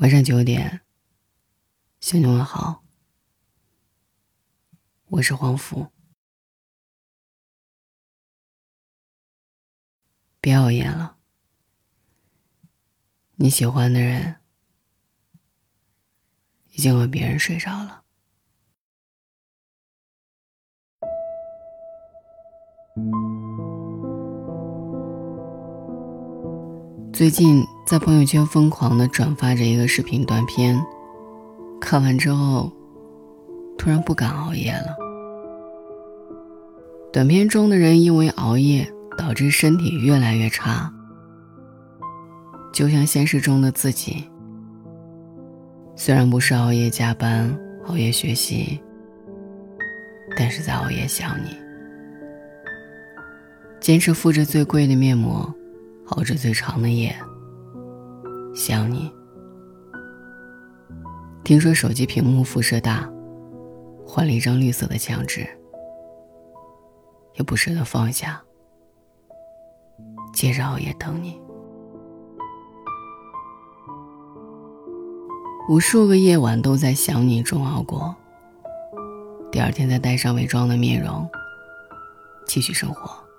晚上九点，向你问好。我是黄福，别熬夜了。你喜欢的人已经和别人睡着了。最近在朋友圈疯狂的转发着一个视频短片，看完之后，突然不敢熬夜了。短片中的人因为熬夜导致身体越来越差，就像现实中的自己。虽然不是熬夜加班、熬夜学习，但是在熬夜想你，坚持敷着最贵的面膜。熬着最长的夜，想你。听说手机屏幕辐射大，换了一张绿色的墙纸，也不舍得放下，接着熬夜等你。无数个夜晚都在想你中熬过，第二天再带上伪装的面容，继续生活。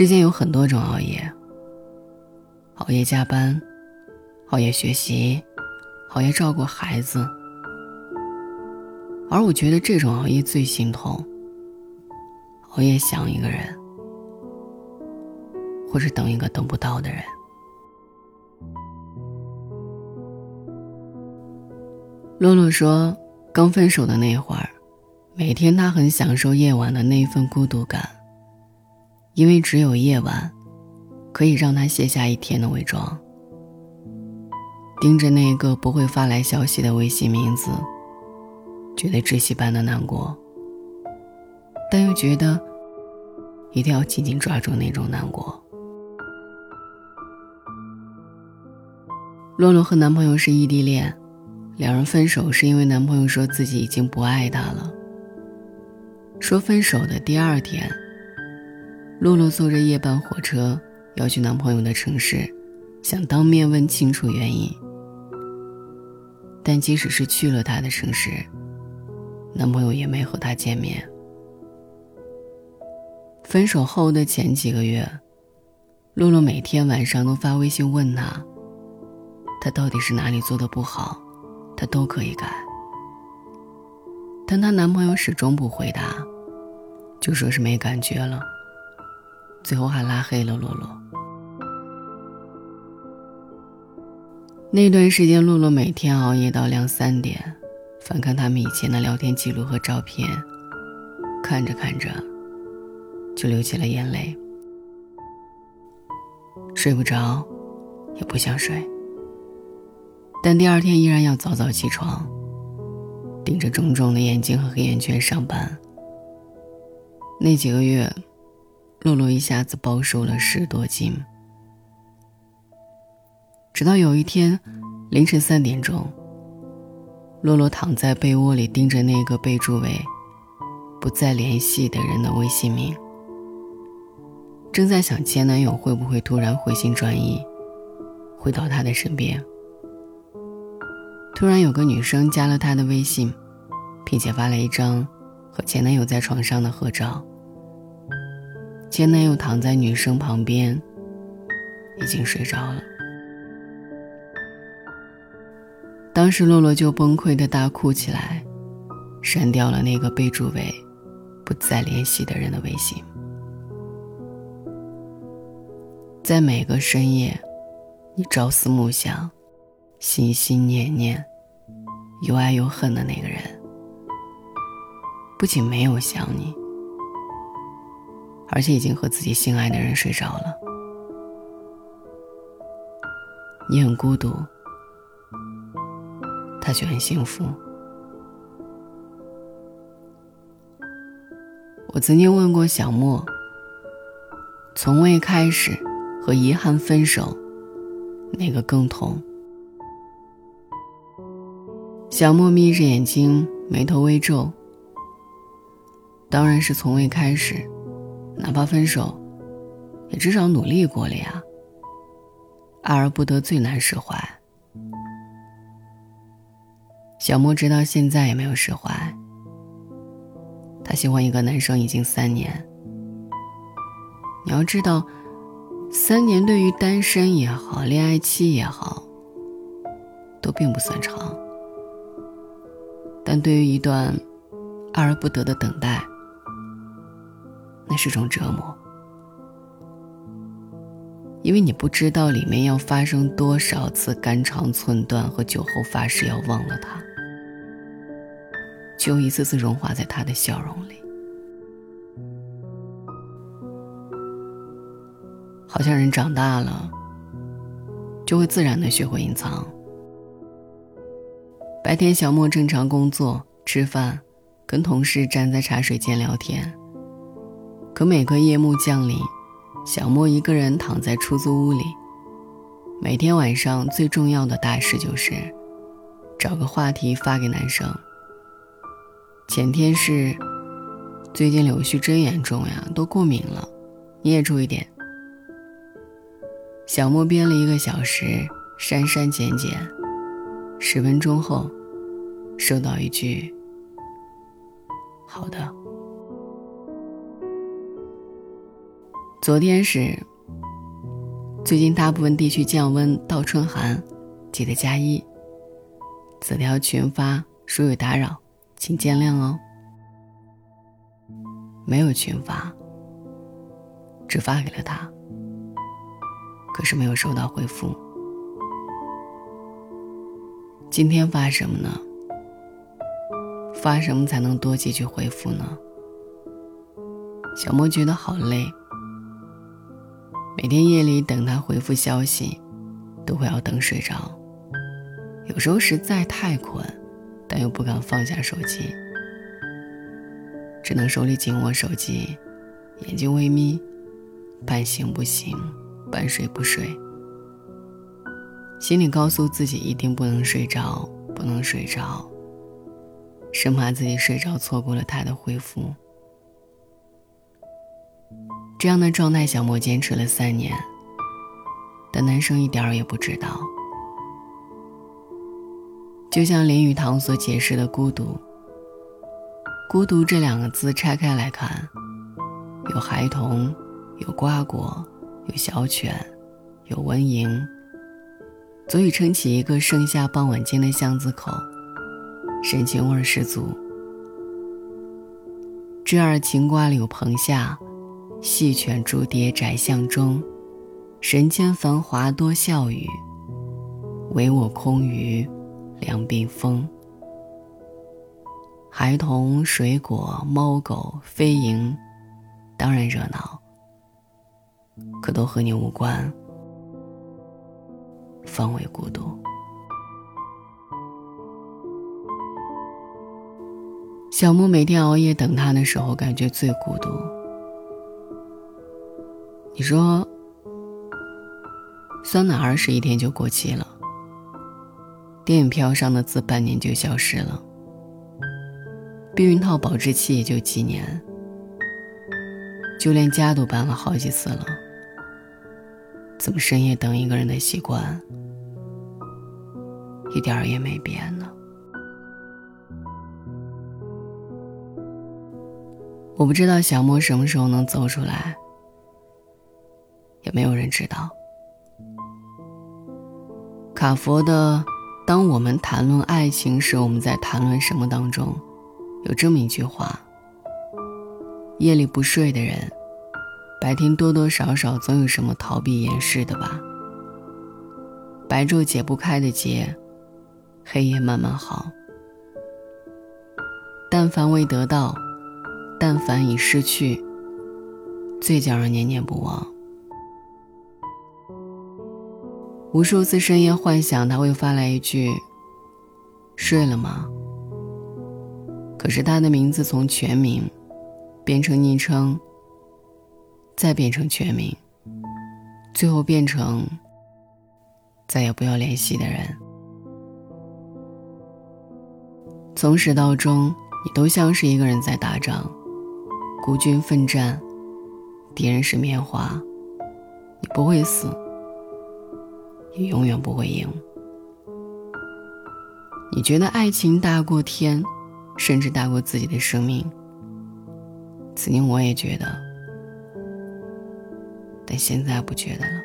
世间有很多种熬夜，熬夜加班，熬夜学习，熬夜照顾孩子。而我觉得这种熬夜最心痛。熬夜想一个人，或者等一个等不到的人。洛洛说，刚分手的那会儿，每天他很享受夜晚的那一份孤独感。因为只有夜晚，可以让他卸下一天的伪装，盯着那个不会发来消息的微信名字，觉得窒息般的难过，但又觉得一定要紧紧抓住那种难过。洛洛和男朋友是异地恋，两人分手是因为男朋友说自己已经不爱她了。说分手的第二天。露露坐着夜班火车要去男朋友的城市，想当面问清楚原因。但即使是去了他的城市，男朋友也没和她见面。分手后的前几个月，露露每天晚上都发微信问他，他到底是哪里做的不好，他都可以改。但她男朋友始终不回答，就说是没感觉了。最后还拉黑了洛洛。那段时间，洛洛每天熬夜到两三点，翻看他们以前的聊天记录和照片，看着看着，就流起了眼泪。睡不着，也不想睡，但第二天依然要早早起床，顶着肿肿的眼睛和黑眼圈上班。那几个月。洛洛一下子暴瘦了十多斤，直到有一天凌晨三点钟，洛洛躺在被窝里，盯着那个备注为“不再联系”的人的微信名，正在想前男友会不会突然回心转意，回到她的身边。突然有个女生加了他的微信，并且发了一张和前男友在床上的合照。前男友躺在女生旁边，已经睡着了。当时洛洛就崩溃的大哭起来，删掉了那个备注为“不再联系”的人的微信。在每个深夜，你朝思暮想、心心念念、又爱又恨的那个人，不仅没有想你。而且已经和自己心爱的人睡着了，你很孤独，他却很幸福。我曾经问过小莫，从未开始和遗憾分手，哪个更痛？小莫眯着眼睛，眉头微皱，当然是从未开始。哪怕分手，也至少努力过了呀。爱而不得最难释怀。小莫直到现在也没有释怀。他喜欢一个男生已经三年。你要知道，三年对于单身也好，恋爱期也好，都并不算长。但对于一段爱而不得的等待，那是种折磨。因为你不知道里面要发生多少次肝肠寸断和酒后发誓要忘了他，就一次次融化在他的笑容里。好像人长大了，就会自然的学会隐藏。白天，小莫正常工作、吃饭，跟同事站在茶水间聊天。可每个夜幕降临。小莫一个人躺在出租屋里，每天晚上最重要的大事就是找个话题发给男生。前天是最近柳絮真严重呀，都过敏了，你也注意点。小莫编了一个小时，删删减减，十分钟后，收到一句：“好的。”昨天是。最近大部分地区降温到春寒，记得加衣。此条群发，如有打扰，请见谅哦。没有群发，只发给了他，可是没有收到回复。今天发什么呢？发什么才能多几句回复呢？小莫觉得好累。每天夜里等他回复消息，都会要等睡着。有时候实在太困，但又不敢放下手机，只能手里紧握手机，眼睛微眯，半醒不醒，半睡不睡。心里告诉自己一定不能睡着，不能睡着，生怕自己睡着错过了他的回复。这样的状态，小莫坚持了三年，但男生一点儿也不知道。就像林语堂所解释的孤独，孤独这两个字拆开来看，有孩童，有瓜果，有小犬，有蚊蝇，足以撑起一个盛夏傍晚间的巷子口，神情味十足。枝儿晴瓜柳棚下。细犬逐蝶窄巷中，人间繁华多笑语，唯我空余两鬓风。孩童、水果、猫狗、飞蝇，当然热闹，可都和你无关，方为孤独。小木每天熬夜等他的时候，感觉最孤独。你说，酸奶二十一天就过期了，电影票上的字半年就消失了，避孕套保质期也就几年，就连家都搬了好几次了，怎么深夜等一个人的习惯一点儿也没变呢？我不知道小莫什么时候能走出来。没有人知道。卡佛的“当我们谈论爱情时，我们在谈论什么？”当中，有这么一句话：夜里不睡的人，白天多多少少总有什么逃避掩饰的吧。白昼解不开的结，黑夜慢慢好。但凡未得到，但凡已失去，最叫人念念不忘。无数次深夜幻想，他会发来一句：“睡了吗？”可是他的名字从全名变成昵称，再变成全名，最后变成再也不要联系的人。从始到终，你都像是一个人在打仗，孤军奋战，敌人是棉花，你不会死。也永远不会赢。你觉得爱情大过天，甚至大过自己的生命。曾经我也觉得，但现在不觉得了。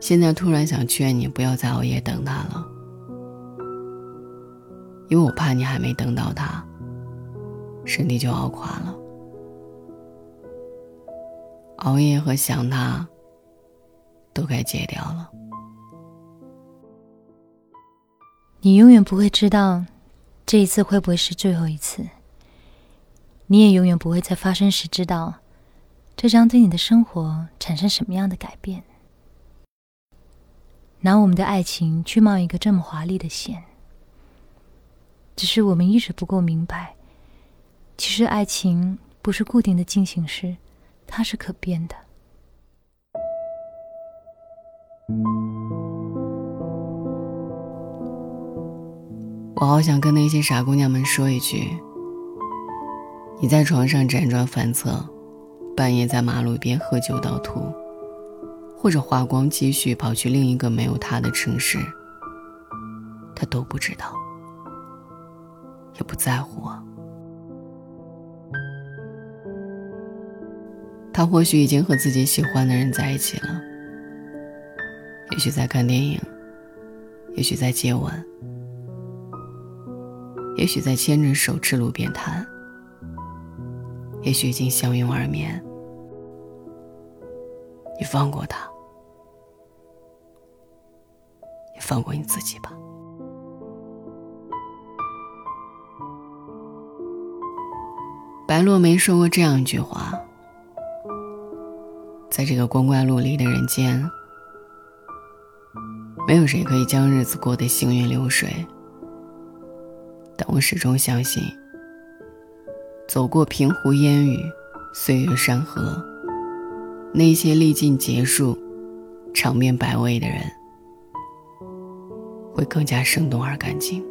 现在突然想劝你不要再熬夜等他了，因为我怕你还没等到他，身体就熬垮了。熬夜和想他，都该戒掉了。你永远不会知道，这一次会不会是最后一次。你也永远不会在发生时知道，这将对你的生活产生什么样的改变。拿我们的爱情去冒一个这么华丽的险，只是我们一直不够明白，其实爱情不是固定的进行时，它是可变的。我好想跟那些傻姑娘们说一句：你在床上辗转反侧，半夜在马路边喝酒倒吐。或者花光积蓄跑去另一个没有他的城市，他都不知道，也不在乎啊。他或许已经和自己喜欢的人在一起了，也许在看电影，也许在接吻，也许在牵着手吃路边摊，也许已经相拥而眠。你放过他。也放过你自己吧。白落梅说过这样一句话：“在这个光怪陆离的人间，没有谁可以将日子过得行云流水。但我始终相信，走过平湖烟雨、岁月山河，那些历尽劫数、场面百味的人。”会更加生动而干净。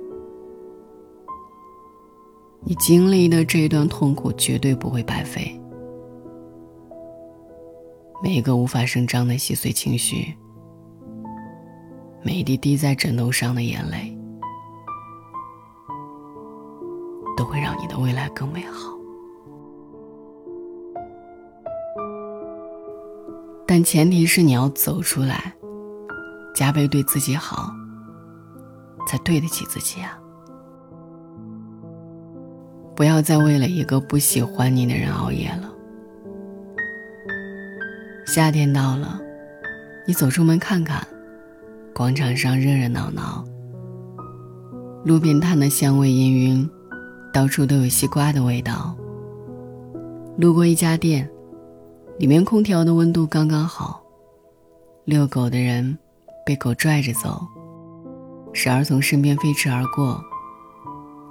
你经历的这一段痛苦绝对不会白费。每一个无法声张的细碎情绪，每一滴滴在枕头上的眼泪，都会让你的未来更美好。但前提是你要走出来，加倍对自己好。才对得起自己啊！不要再为了一个不喜欢你的人熬夜了。夏天到了，你走出门看看，广场上热热闹闹，路边摊的香味氤氲，到处都有西瓜的味道。路过一家店，里面空调的温度刚刚好，遛狗的人被狗拽着走。时而从身边飞驰而过，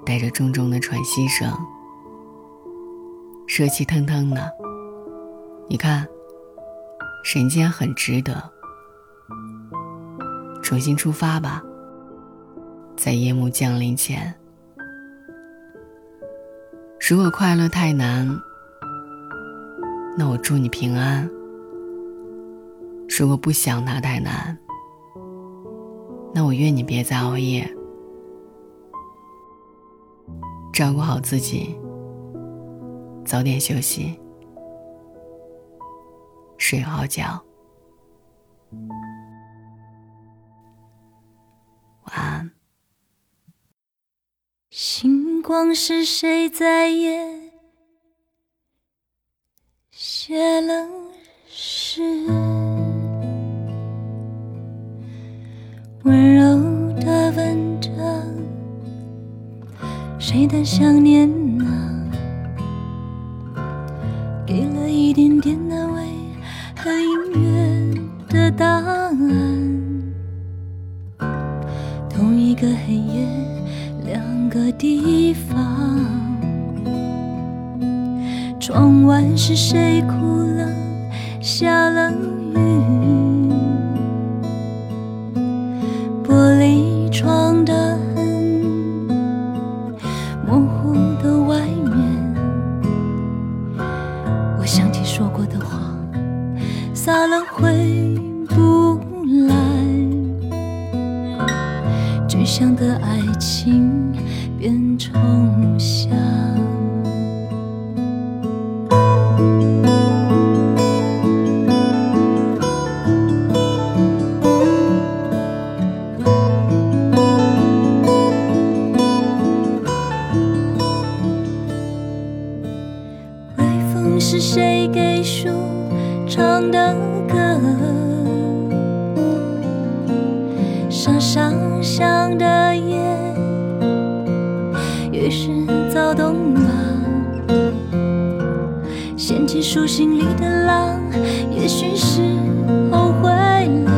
带着重重的喘息声，热气腾腾的。你看，人间很值得。重新出发吧，在夜幕降临前。如果快乐太难，那我祝你平安。如果不想他太难。那我愿你别再熬夜，照顾好自己，早点休息，睡好觉，晚安。星光是谁在夜写了诗？温柔的问着，谁的想念呢？给了一点点安慰和音乐的答案。同一个黑夜，两个地方。窗外是谁哭了？下了咋了回不来真相的爱情变成象沙沙响的夜，于是躁动吧。掀起树心里的浪，也许是后悔了。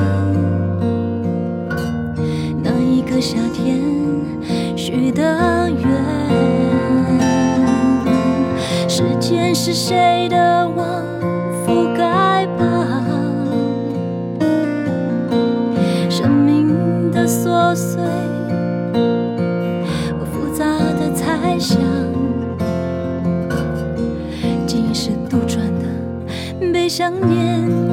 那一个夏天许的愿。时间是谁想念。